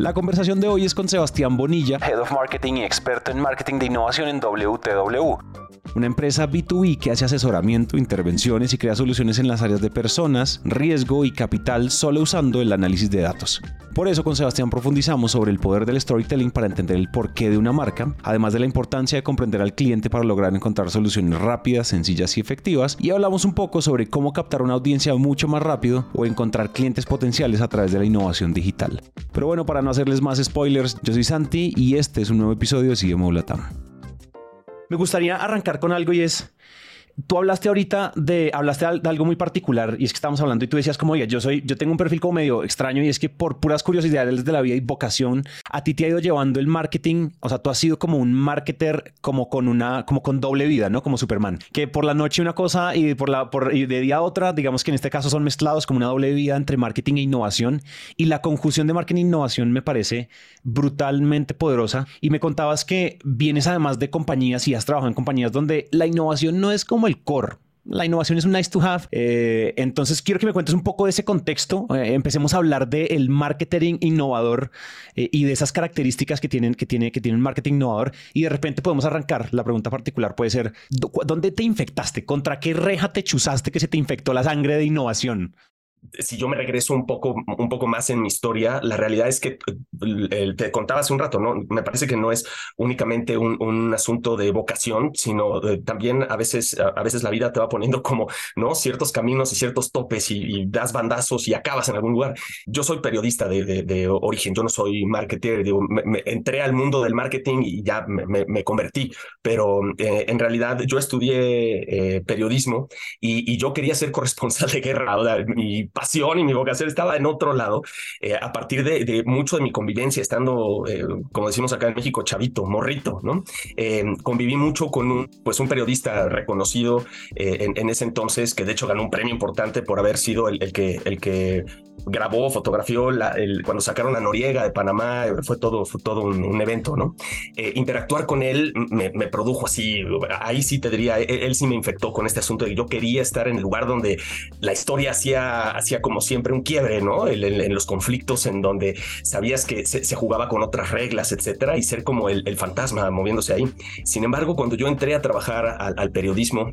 La conversación de hoy es con Sebastián Bonilla, Head of Marketing y experto en marketing de innovación en WTW una empresa B2B que hace asesoramiento, intervenciones y crea soluciones en las áreas de personas, riesgo y capital solo usando el análisis de datos. Por eso con Sebastián profundizamos sobre el poder del storytelling para entender el porqué de una marca, además de la importancia de comprender al cliente para lograr encontrar soluciones rápidas, sencillas y efectivas, y hablamos un poco sobre cómo captar una audiencia mucho más rápido o encontrar clientes potenciales a través de la innovación digital. Pero bueno, para no hacerles más spoilers, yo soy Santi y este es un nuevo episodio de CMO Latam. Me gustaría arrancar con algo y es, tú hablaste ahorita de, hablaste de algo muy particular y es que estamos hablando y tú decías como, oye, yo soy, yo tengo un perfil como medio extraño y es que por puras curiosidades de la vida y vocación, a ti te ha ido llevando el marketing, o sea, tú has sido como un marketer como con una, como con doble vida, ¿no? Como Superman, que por la noche una cosa y por la, por, y de día otra, digamos que en este caso son mezclados como una doble vida entre marketing e innovación y la conjunción de marketing e innovación me parece brutalmente poderosa y me contabas que vienes además de compañías y has trabajado en compañías donde la innovación no es como el core. La innovación es un nice to have. Eh, entonces quiero que me cuentes un poco de ese contexto. Eh, empecemos a hablar del marketing innovador eh, y de esas características que tienen que tiene que tiene un marketing innovador y de repente podemos arrancar. La pregunta particular puede ser ¿dónde te infectaste? ¿Contra qué reja te chuzaste que se te infectó la sangre de innovación? Si yo me regreso un poco, un poco más en mi historia, la realidad es que te contaba hace un rato, ¿no? Me parece que no es únicamente un, un asunto de vocación, sino también a veces, a, veces la vida te va poniendo como, ¿no? Ciertos caminos y ciertos topes y, das bandazos y acabas en algún lugar. Yo soy periodista de, de, origen, yo no soy marketer, digo, me, entré al mundo del marketing y ya me, me convertí, pero eh, en realidad yo estudié eh, periodismo y, y, yo quería ser corresponsal de guerra, y pasión y mi vocación estaba en otro lado, eh, a partir de, mucho de mi convivencia, estando, eh, como decimos acá en México, chavito, morrito, ¿no? Eh, conviví mucho con un, pues un periodista reconocido en, ese entonces, que de hecho ganó un premio importante por haber sido el, que, el que grabó, fotografió la, el, cuando sacaron a Noriega de Panamá, fue todo, fue todo un, evento, ¿no? interactuar con él me, produjo así, ahí sí te diría, él, sí me infectó con este asunto de que yo quería estar en el lugar donde la historia hacía hacía como siempre un quiebre, ¿no? En, los conflictos en donde sabías que se, jugaba con otras reglas, etcétera, y ser como el, fantasma moviéndose ahí. Sin embargo, cuando yo entré a trabajar al periodismo,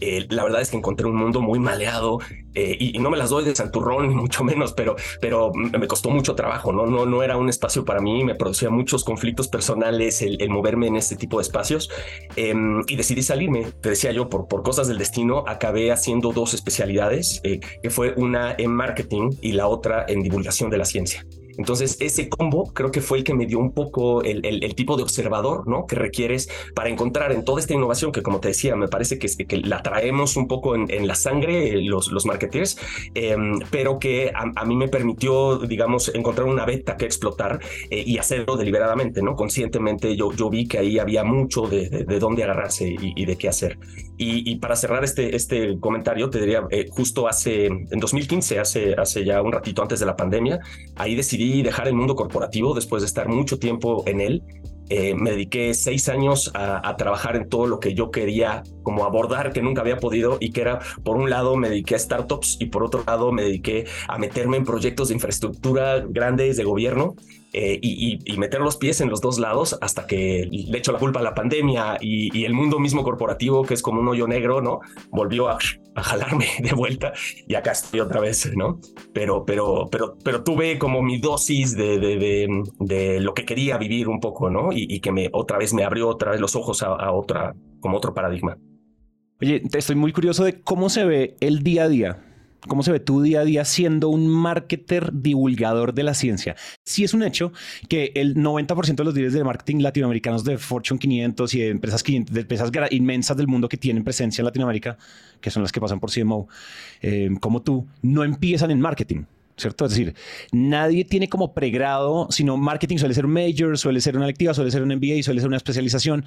eh, la verdad es que encontré un mundo muy maleado eh, y, no me las doy de santurrón, ni mucho menos, pero, pero me costó mucho trabajo, ¿no? No, no era un espacio para mí, me producía muchos conflictos personales el, moverme en este tipo de espacios em, y decidí salirme. Te decía yo, por, por cosas del destino, acabé haciendo dos especialidades, eh, que fue una en marketing y la otra en divulgación de la ciencia. Entonces, ese combo creo que fue el que me dio un poco el, tipo de observador ¿no? que requieres para encontrar en toda esta innovación que, como te decía, me parece que, que la traemos un poco en, la sangre los, los marketeers, em, pero que a, mí me permitió, digamos, encontrar una beta que explotar eh, y hacerlo deliberadamente, ¿no? Conscientemente yo, yo vi que ahí había mucho de, de, dónde agarrarse y, de qué hacer. Y, para cerrar este, este comentario, te diría, eh, justo hace, en 2015, hace, hace ya un ratito antes de la pandemia, ahí decidí dejar el mundo corporativo después de estar mucho tiempo en él. Eh, me dediqué seis años a, trabajar en todo lo que yo quería como abordar que nunca había podido y que era por un lado me dediqué a startups y por otro lado me dediqué a meterme en proyectos de infraestructura grandes de gobierno eh, y, meter los pies en los dos lados hasta que le echo la culpa a la pandemia y, el mundo mismo corporativo, que es como un hoyo negro, ¿no? Volvió a, jalarme de vuelta y acá estoy otra vez, ¿no? Pero, pero, pero, pero tuve como mi dosis de, de, de, lo que quería vivir un poco, ¿no? Y, que me otra vez me abrió otra vez los ojos a, a otra, como otro paradigma. Oye, estoy muy curioso de cómo se ve el día a día ¿Cómo se ve tu día a día siendo un marketer divulgador de la ciencia? Sí es un hecho que el 90% de los líderes de marketing latinoamericanos de Fortune 500 y de empresas, 500, de empresas inmensas del mundo que tienen presencia en Latinoamérica, que son las que pasan por CMO, eh, como tú, no empiezan en marketing. ¿Cierto? Es decir, nadie tiene como pregrado, sino marketing suele ser un major, suele ser una lectiva, suele ser un MBA, suele ser una especialización.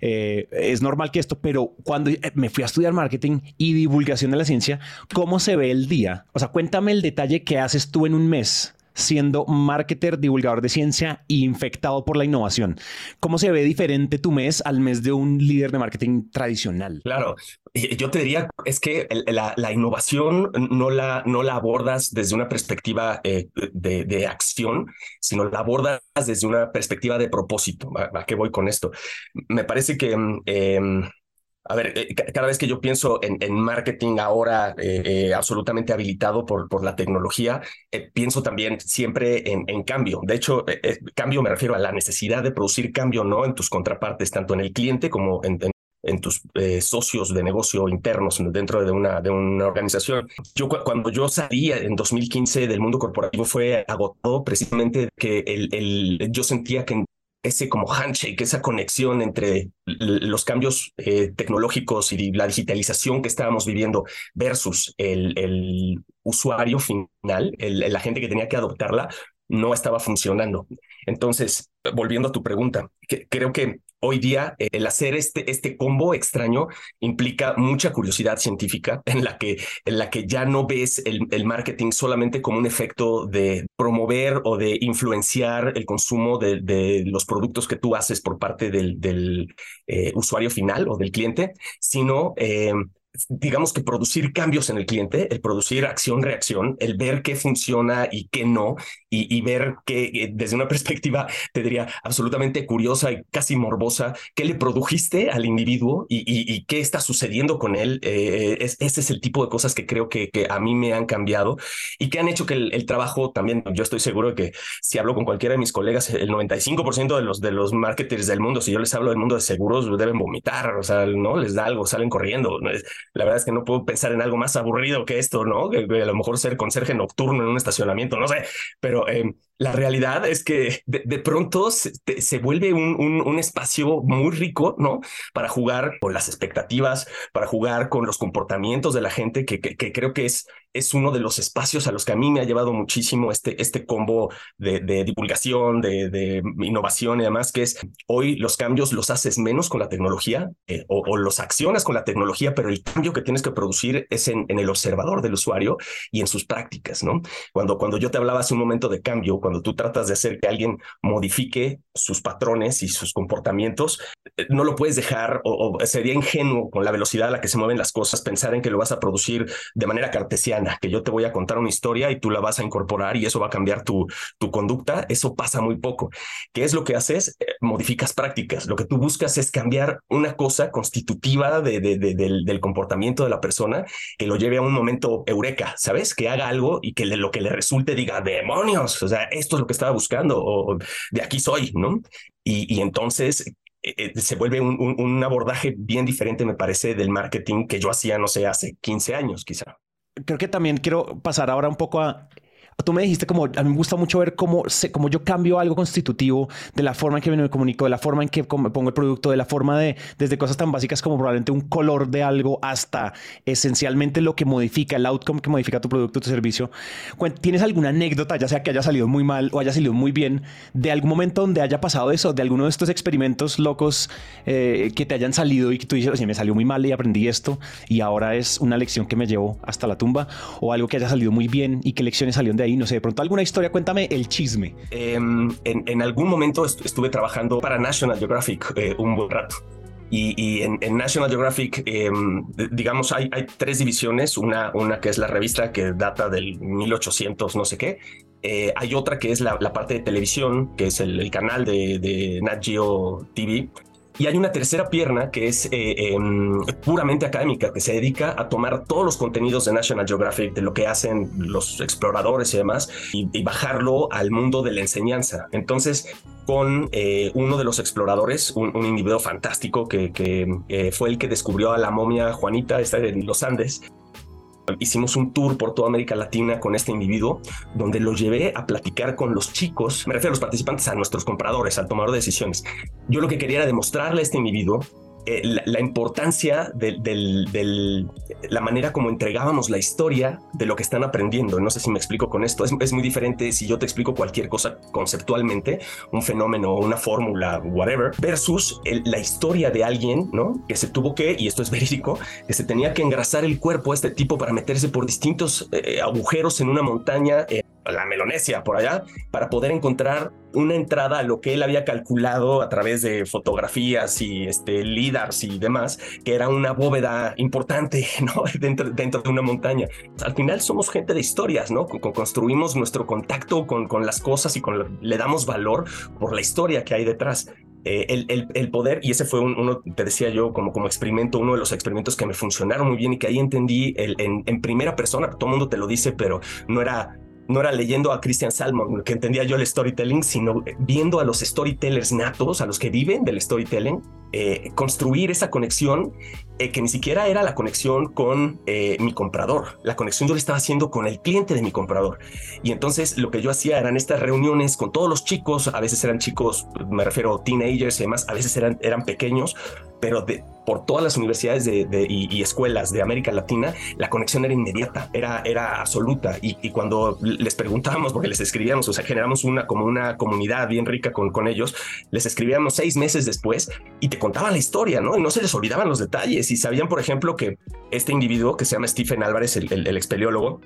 Eh, es normal que esto, pero cuando me fui a estudiar marketing y divulgación de la ciencia, ¿cómo se ve el día? O sea, cuéntame el detalle que haces tú en un mes siendo marketer, divulgador de ciencia e infectado por la innovación. ¿Cómo se ve diferente tu mes al mes de un líder de marketing tradicional? Claro, yo te diría, es que la, innovación no la, no la abordas desde una perspectiva eh, de, acción, sino la abordas desde una perspectiva de propósito. ¿A, qué voy con esto? Me parece que... Mm, em, a ver, eh, cada vez que yo pienso en, marketing ahora eh, absolutamente habilitado por, por la tecnología, pienso también siempre en, cambio. De hecho, cambio me refiero a la necesidad de producir cambio, ¿no? En tus contrapartes, tanto en el cliente como en, en en tus eh, socios de negocio internos dentro de una, de una organización. Yo cuando yo salí en 2015 del mundo corporativo fue agotado precisamente que el, el, yo sentía que ese como handshake, esa conexión entre los cambios eh, tecnológicos y la digitalización que estábamos viviendo versus el, el usuario final, la gente que tenía que adoptarla, no estaba funcionando. Entonces, volviendo a tu pregunta, creo que hoy día eh, el hacer este, este combo extraño implica mucha curiosidad científica en la que, en la que ya no ves el, marketing solamente como un efecto de promover o de influenciar el consumo de, los productos que tú haces por parte del, del eh, usuario final o del cliente, sino... Eh, digamos que producir cambios en el cliente, el producir acción-reacción, el ver qué funciona y qué no, y, ver que eh, desde una perspectiva, te diría, absolutamente curiosa y casi morbosa, qué le produjiste al individuo y, qué está sucediendo con él. Eh, ese es el tipo de cosas que creo que, que, a mí me han cambiado y que han hecho que el, trabajo también, yo estoy seguro de que si hablo con cualquiera de mis colegas, el 95% de los, de los marketers del mundo, si yo les hablo del mundo de seguros, deben vomitar, o sea, no les da algo, salen corriendo la verdad es que no puedo pensar en algo más aburrido que esto, ¿no? A lo mejor ser conserje nocturno en un estacionamiento, no sé, pero eh, la realidad es que de, pronto se, vuelve un, un, espacio muy rico, ¿no? Para jugar con las expectativas, para jugar con los comportamientos de la gente, que, que, creo que es, es uno de los espacios a los que a mí me ha llevado muchísimo este, este combo de, divulgación, de, innovación y demás, que es hoy los cambios los haces menos con la tecnología eh, o, los accionas con la tecnología, pero el cambio que tienes que producir es en, en, el observador del usuario y en sus prácticas, ¿no? Cuando, cuando yo te hablaba hace un momento de cambio, cuando tú tratas de hacer que alguien modifique sus patrones y sus comportamientos, eh, no lo puedes dejar o, sería ingenuo con la velocidad a la que se mueven las cosas pensar en que lo vas a producir de manera cartesiana, que yo te voy a contar una historia y tú la vas a incorporar y eso va a cambiar tu, conducta. Eso pasa muy poco. ¿Qué es lo que haces? Eh, modificas prácticas. Lo que tú buscas es cambiar una cosa constitutiva de, del, comportamiento de la persona que lo lleve a un momento eureka, ¿sabes? Que haga algo y que lo que le resulte diga, demonios, o sea, esto es lo que estaba buscando de aquí soy, ¿no? Y, entonces eh, eh, se vuelve un, un, abordaje bien diferente, me parece, del marketing que yo hacía, no sé, hace 15 años quizá. Creo que también quiero pasar ahora un poco a Tú me dijiste como, a mí me gusta mucho ver cómo, se, cómo yo cambio algo constitutivo de la forma en que me comunico, de la forma en que pongo el producto, de la forma de, desde cosas tan básicas como probablemente un color de algo hasta esencialmente lo que modifica, el outcome que modifica tu producto, tu servicio. ¿Tienes alguna anécdota, ya sea que haya salido muy mal o haya salido muy bien, de algún momento donde haya pasado eso, de alguno de estos experimentos locos eh, que te hayan salido y que tú dices, oye, me salió muy mal y aprendí esto y ahora es una lección que me llevo hasta la tumba o algo que haya salido muy bien y qué lecciones salieron de ahí? No sé, de pronto alguna historia, cuéntame el chisme. Em, en, algún momento estuve trabajando para National Geographic eh, un buen rato. Y, en, National Geographic, em, digamos, hay, tres divisiones. Una, una que es la revista que data del 1800, no sé qué. Eh, hay otra que es la, parte de televisión, que es el, canal de, de Nat Geo TV. Y hay una tercera pierna que es eh, em, puramente académica, que se dedica a tomar todos los contenidos de National Geographic, de lo que hacen los exploradores y demás, y, bajarlo al mundo de la enseñanza. Entonces, con eh, uno de los exploradores, un, individuo fantástico que, eh, fue el que descubrió a la momia Juanita, está en los Andes, Hicimos un tour por toda América Latina con este individuo, donde lo llevé a platicar con los chicos, me refiero a los participantes, a nuestros compradores, al tomador de decisiones. Yo lo que quería era demostrarle a este individuo eh, la, importancia de, la manera como entregábamos la historia de lo que están aprendiendo. No sé si me explico con esto. Es, muy diferente si yo te explico cualquier cosa conceptualmente, un fenómeno, una fórmula, whatever, versus la historia de alguien, ¿no? Que se tuvo que, y esto es verídico, que se tenía que engrasar el cuerpo a este tipo para meterse por distintos eh, agujeros en una montaña. Eh, la Melonesia por allá, para poder encontrar una entrada a lo que él había calculado a través de fotografías y este, lidars y demás, que era una bóveda importante ¿no? dentro, dentro de una montaña. Al final somos gente de historias, ¿no? construimos nuestro contacto con, con las cosas y con, le damos valor por la historia que hay detrás. Eh, el, el, poder, y ese fue uno, te decía yo, como, como experimento, uno de los experimentos que me funcionaron muy bien y que ahí entendí el, en, en primera persona, todo el mundo te lo dice, pero no era no era leyendo a Christian Salmon que entendía yo el storytelling, sino viendo a los storytellers natos, a los que viven del storytelling, eh, construir esa conexión eh, que ni siquiera era la conexión con eh, mi comprador. La conexión yo la estaba haciendo con el cliente de mi comprador. Y entonces lo que yo hacía eran estas reuniones con todos los chicos, a veces eran chicos, me refiero teenagers y demás, a veces eran, eran pequeños, pero de, por todas las universidades de, y, escuelas de América Latina, la conexión era inmediata, era, era absoluta. Y, cuando les preguntábamos, porque les escribíamos, o sea, generamos una como una comunidad bien rica con, con ellos, les escribíamos seis meses después y te contaban la historia, ¿no? Y no se les olvidaban los detalles y sabían, por ejemplo, que este individuo que se llama Stephen Álvarez, el, el, el expeliólogo,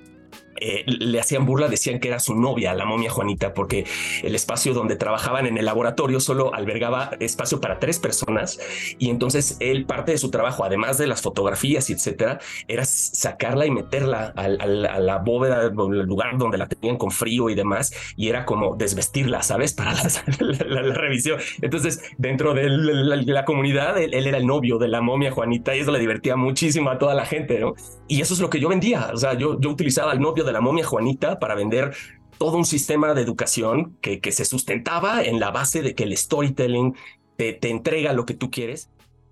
eh, le hacían burla, decían que era su novia, la momia Juanita, porque el espacio donde trabajaban en el laboratorio solo albergaba espacio para tres personas y entonces él parte de su trabajo, además de las fotografías etcétera, era sacarla y meterla a, la bóveda, al lugar donde la tenían con frío y demás, y era como desvestirla, ¿sabes? Para la, revisión. Entonces, dentro de la, comunidad, él, él, era el novio de la momia Juanita y eso le divertía muchísimo a toda la gente, ¿no? Y eso es lo que yo vendía, o sea, yo, yo utilizaba al novio de la momia Juanita para vender todo un sistema de educación que, que se sustentaba en la base de que el storytelling te, te entrega lo que tú quieres.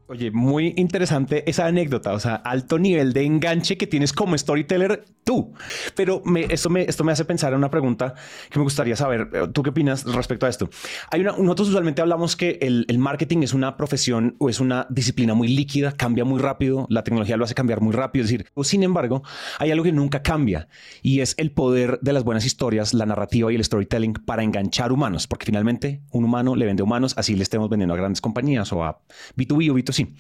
Oye, muy interesante esa anécdota, o sea, alto nivel de enganche que tienes como storyteller tú. Pero me, esto, me, esto me hace pensar en una pregunta que me gustaría saber. Eh, ¿Tú qué opinas respecto a esto? Hay una, nosotros usualmente hablamos que el, el, marketing es una profesión o es una disciplina muy líquida, cambia muy rápido, la tecnología lo hace cambiar muy rápido. Es decir, sin embargo, hay algo que nunca cambia y es el poder de las buenas historias, la narrativa y el storytelling para enganchar humanos, porque finalmente un humano le vende humanos, así le estemos vendiendo a grandes compañías o a B2B o B2C.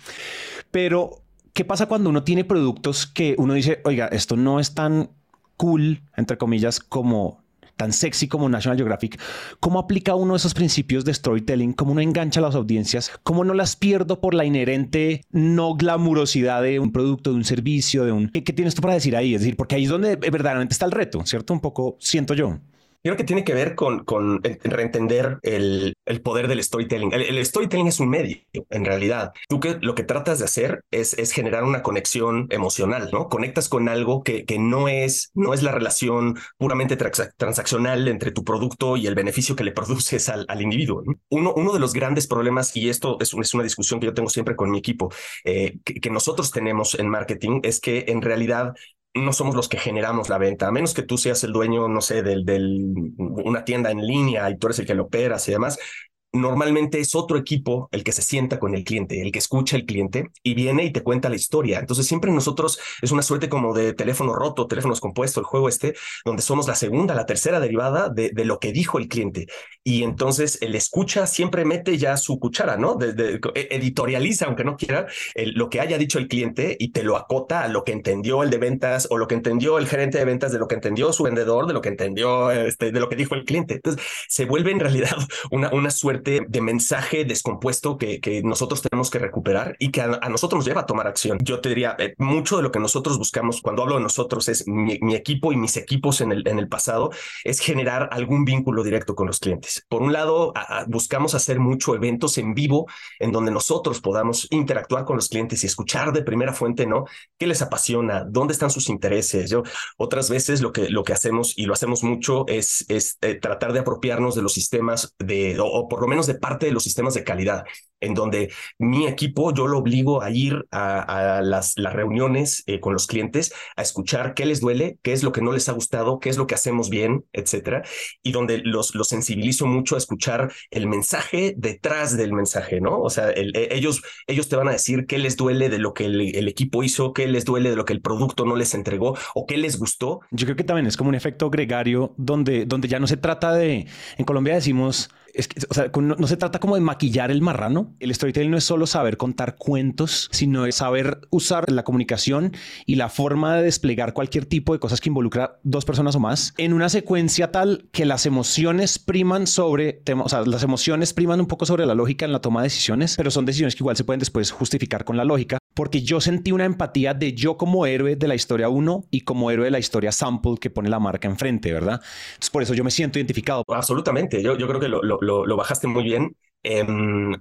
Pero, ¿qué pasa cuando uno tiene productos que uno dice, oiga, esto no es tan cool, entre comillas, como tan sexy como National Geographic, ¿cómo aplica uno esos principios de storytelling? ¿Cómo uno engancha a las audiencias? ¿Cómo no las pierdo por la inherente no glamurosidad de un producto, de un servicio, de un... ¿Qué, qué tienes tú para decir ahí? Es decir, porque ahí es donde verdaderamente está el reto, ¿cierto? Un poco siento yo. Creo que tiene que ver con, reentender el, poder del storytelling. El, storytelling es un medio, en realidad. Tú que lo que tratas de hacer es, generar una conexión emocional, ¿no? Conectas con algo que, no, es, la relación puramente transaccional entre tu producto y el beneficio que le produces al, individuo. Uno, de los grandes problemas, y esto es, una discusión que yo tengo siempre con mi equipo, eh, que nosotros tenemos en marketing, es que en realidad no somos los que generamos la venta, a menos que tú seas el dueño, no sé, del, del, una tienda en línea y tú eres el que lo operas y demás normalmente es otro equipo el que se sienta con el cliente, el que escucha al cliente y viene y te cuenta la historia. Entonces siempre nosotros es una suerte como de teléfono roto, teléfonos compuestos, el juego este, donde somos la segunda, la tercera derivada de, lo que dijo el cliente. Y entonces el escucha siempre mete ya su cuchara, ¿no? E, editorializa, aunque no quiera, lo que haya dicho el cliente y te lo acota a lo que entendió el de ventas o lo que entendió el gerente de ventas, de lo que entendió su vendedor, de lo que entendió, este, de lo que dijo el cliente. Entonces se vuelve en realidad una, una suerte de mensaje descompuesto que, que, nosotros tenemos que recuperar y que a, nosotros nos lleva a tomar acción. Yo te diría, eh, mucho de lo que nosotros buscamos cuando hablo de nosotros es mi, equipo y mis equipos en el, en el pasado, es generar algún vínculo directo con los clientes. Por un lado, buscamos hacer mucho eventos en vivo en donde nosotros podamos interactuar con los clientes y escuchar de primera fuente, ¿no? ¿Qué les apasiona? ¿Dónde están sus intereses? Yo, otras veces lo que, lo que hacemos y lo hacemos mucho es, es eh, tratar de apropiarnos de los sistemas de, o, o por lo menos de parte de los sistemas de calidad, en donde mi equipo yo lo obligo a ir a, las, las, reuniones eh, con los clientes, a escuchar qué les duele, qué es lo que no les ha gustado, qué es lo que hacemos bien, etcétera, y donde los, los sensibilizo mucho a escuchar el mensaje detrás del mensaje, ¿no? O sea, e, ellos, ellos te van a decir qué les duele de lo que el, el equipo hizo, qué les duele de lo que el producto no les entregó o qué les gustó. Yo creo que también es como un efecto gregario donde, donde ya no se trata de, en Colombia decimos, es que, o sea, no, se trata como de maquillar el marrano, ¿no? El storytelling no es solo saber contar cuentos, sino es saber usar la comunicación y la forma de desplegar cualquier tipo de cosas que involucra dos personas o más en una secuencia tal que las emociones priman sobre, o sea, las emociones priman un poco sobre la lógica en la toma de decisiones, pero son decisiones que igual se pueden después justificar con la lógica, porque yo sentí una empatía de yo como héroe de la historia 1 y como héroe de la historia sample que pone la marca enfrente, ¿verdad? Entonces por eso yo me siento identificado. Absolutamente, yo, yo creo que lo, lo, lo bajaste muy bien Em,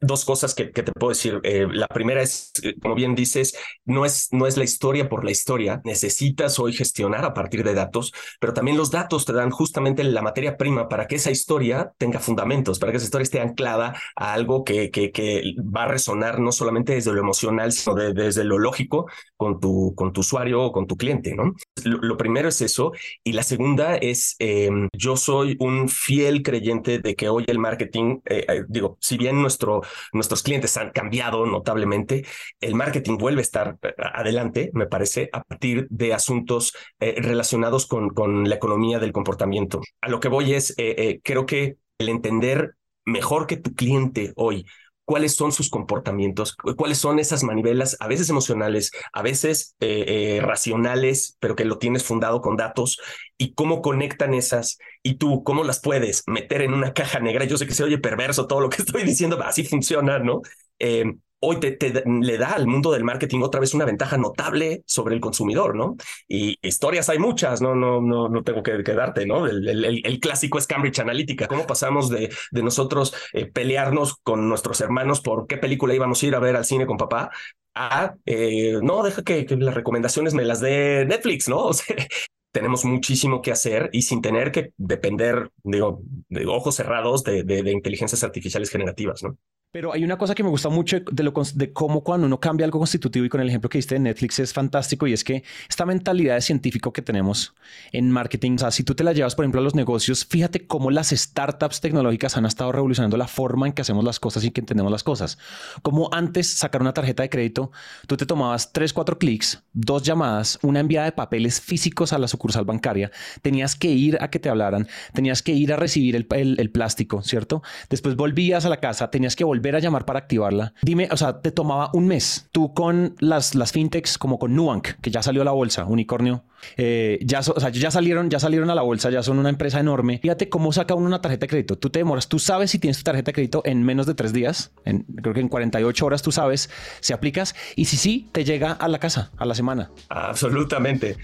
dos cosas que, te puedo decir. Eh, la primera es, eh, como bien dices, no es, no es la historia por la historia. Necesitas hoy gestionar a partir de datos, pero también los datos te dan justamente la materia prima para que esa historia tenga fundamentos, para que esa historia esté anclada a algo que, que, que va a resonar no solamente desde lo emocional, sino desde lo lógico con tu, con tu usuario o con tu cliente. ¿no? Lo, primero es eso. Y la segunda es, em, yo soy un fiel creyente de que hoy el marketing eh, digo, si bien nuestro, nuestros clientes han cambiado notablemente, el marketing vuelve a estar eh, adelante, me parece, a partir de asuntos eh, relacionados con, con la economía del comportamiento. A lo que voy es, eh, creo que el entender mejor que tu cliente hoy cuáles son sus comportamientos, cuáles son esas manivelas, a veces emocionales, a veces eh, eh, racionales, pero que lo tienes fundado con datos, y cómo conectan esas, y tú cómo las puedes meter en una caja negra. Yo sé que se oye perverso todo lo que estoy diciendo, así funciona, ¿no? Eh, hoy te, le da al mundo del marketing otra vez una ventaja notable sobre el consumidor, ¿no? Y historias hay muchas, no, no, no, no tengo que, darte, ¿no? El, clásico es Cambridge Analytica. ¿Cómo pasamos de, nosotros eh, pelearnos con nuestros hermanos por qué película íbamos a ir a ver al cine con papá? A, eh, no, deja que, las recomendaciones me las dé Netflix, ¿no? Tenemos muchísimo que hacer y sin tener que depender, digo, de ojos cerrados de, de inteligencias artificiales generativas, ¿no? Pero hay una cosa que me gusta mucho de, lo, de cómo cuando uno cambia algo constitutivo y con el ejemplo que diste de Netflix es fantástico y es que esta mentalidad de científico que tenemos en marketing, o sea, si tú te la llevas, por ejemplo, a los negocios, fíjate cómo las startups tecnológicas han estado revolucionando la forma en que hacemos las cosas y que entendemos las cosas. Como antes sacar una tarjeta de crédito, tú te tomabas tres, cuatro clics, dos llamadas, una enviada de papeles físicos a la sucursal bancaria, tenías que ir a que te hablaran, tenías que ir a recibir el, el, el plástico, ¿cierto? Después volvías a la casa, tenías que volver volver a llamar para activarla. Dime, o sea, te tomaba un mes. Tú con las, las fintechs como con Nubank, que ya salió a la bolsa, unicornio, eh, ya, o sea, ya salieron, ya salieron a la bolsa, ya son una empresa enorme. Fíjate cómo saca uno una tarjeta de crédito. Tú te demoras, tú sabes si tienes tu tarjeta de crédito en menos de tres días. En, creo que en 48 horas tú sabes si aplicas y si sí, te llega a la casa, a la semana. Absolutamente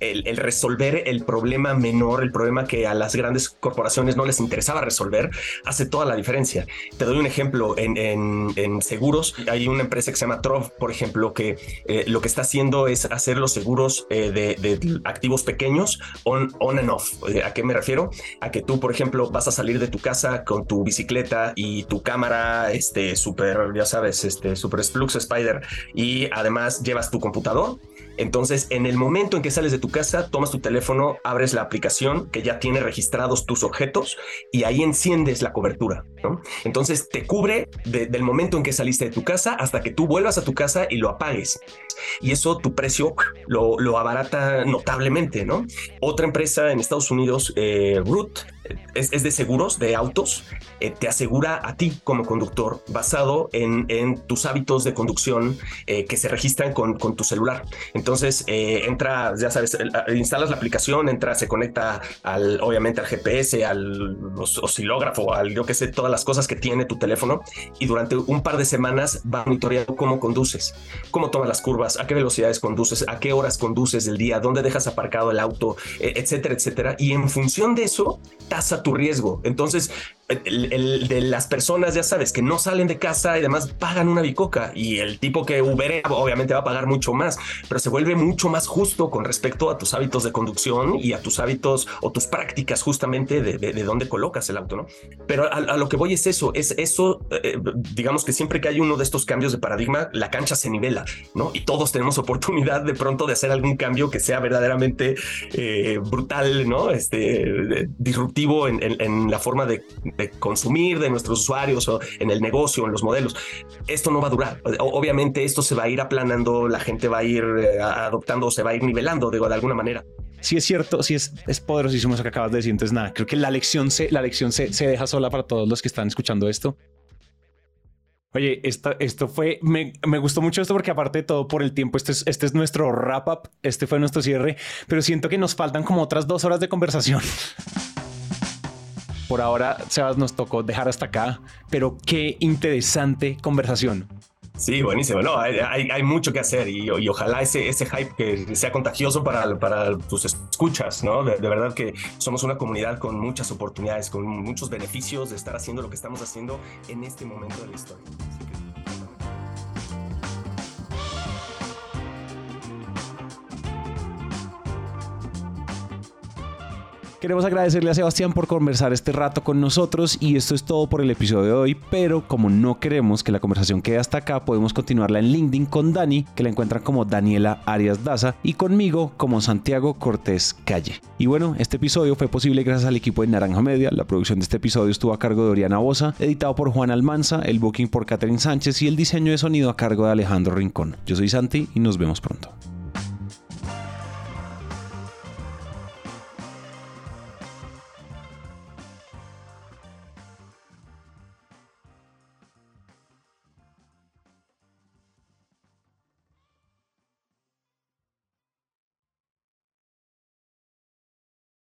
el, resolver el problema menor, el problema que a las grandes corporaciones no les interesaba resolver, hace toda la diferencia. Te doy un ejemplo, en, en, seguros hay una empresa que se llama Trov, por ejemplo, que eh, lo que está haciendo es hacer los seguros eh, de, activos pequeños on, on and off. Eh, ¿A qué me refiero? A que tú, por ejemplo, vas a salir de tu casa con tu bicicleta y tu cámara, este, super, ya sabes, este, super Splux Spider, y además llevas tu computador entonces, en el momento en que sales de tu casa, tomas tu teléfono, abres la aplicación que ya tiene registrados tus objetos y ahí enciendes la cobertura. Entonces, te cubre del momento en que saliste de tu casa hasta que tú vuelvas a tu casa y lo apagues. Y eso tu precio lo, lo abarata notablemente. ¿no? Otra empresa en Estados Unidos, eh, Root, es, de seguros de autos, eh, te asegura a ti como conductor basado en, tus hábitos de conducción eh, que se registran con, con tu celular. Eh, entra, ya sabes, instalas la aplicación, entra, se conecta al, obviamente al GPS, al oscilógrafo, al yo que sé, todas las cosas que tiene tu teléfono y durante un par de semanas va monitoreando cómo conduces, cómo tomas las curvas, a qué velocidades conduces, a qué horas conduces del día, dónde dejas aparcado el auto, etcétera, etcétera. Y en función de eso, tasa tu riesgo. Entonces, el, de las personas, ya sabes, que no salen de casa y además pagan una bicoca y el tipo que Uber obviamente va a pagar mucho más, pero se vuelve mucho más justo con respecto a tus hábitos de conducción y a tus hábitos o tus prácticas justamente de, de, dónde colocas el auto, ¿no? Pero a, lo que voy es eso, es eso, eh, digamos que siempre que hay uno de estos cambios de paradigma, la cancha se nivela, ¿no? Y todos tenemos oportunidad de pronto de hacer algún cambio que sea verdaderamente eh, brutal, ¿no? Este, disruptivo en, en la forma de de consumir de nuestros usuarios o en el negocio, en los modelos. Esto no va a durar. Obviamente esto se va a ir aplanando, la gente va a ir eh, adoptando, se va a ir nivelando digo, de alguna manera. Sí es cierto, sí es, es poderosísimo eso que acabas de decir. Entonces, nada, creo que la lección se, la lección se, se deja sola para todos los que están escuchando esto. Oye, esto, esto fue, me, me, gustó mucho esto porque aparte de todo por el tiempo, este es, este es nuestro wrap up, este fue nuestro cierre, pero siento que nos faltan como otras dos horas de conversación. Por ahora, Sebas, nos tocó dejar hasta acá, pero qué interesante conversación. Sí, buenísimo. No, hay, hay, mucho que hacer y, ojalá ese, ese hype que sea contagioso para, para tus escuchas, ¿no? De, de, verdad que somos una comunidad con muchas oportunidades, con muchos beneficios de estar haciendo lo que estamos haciendo en este momento de la historia. Queremos agradecerle a Sebastián por conversar este rato con nosotros y esto es todo por el episodio de hoy, pero como no queremos que la conversación quede hasta acá, podemos continuarla en LinkedIn con Dani, que la encuentran como Daniela Arias Daza, y conmigo como Santiago Cortés Calle. Y bueno, este episodio fue posible gracias al equipo de Naranja Media, la producción de este episodio estuvo a cargo de Oriana Bosa, editado por Juan Almanza, el booking por Catherine Sánchez y el diseño de sonido a cargo de Alejandro Rincón. Yo soy Santi y nos vemos pronto.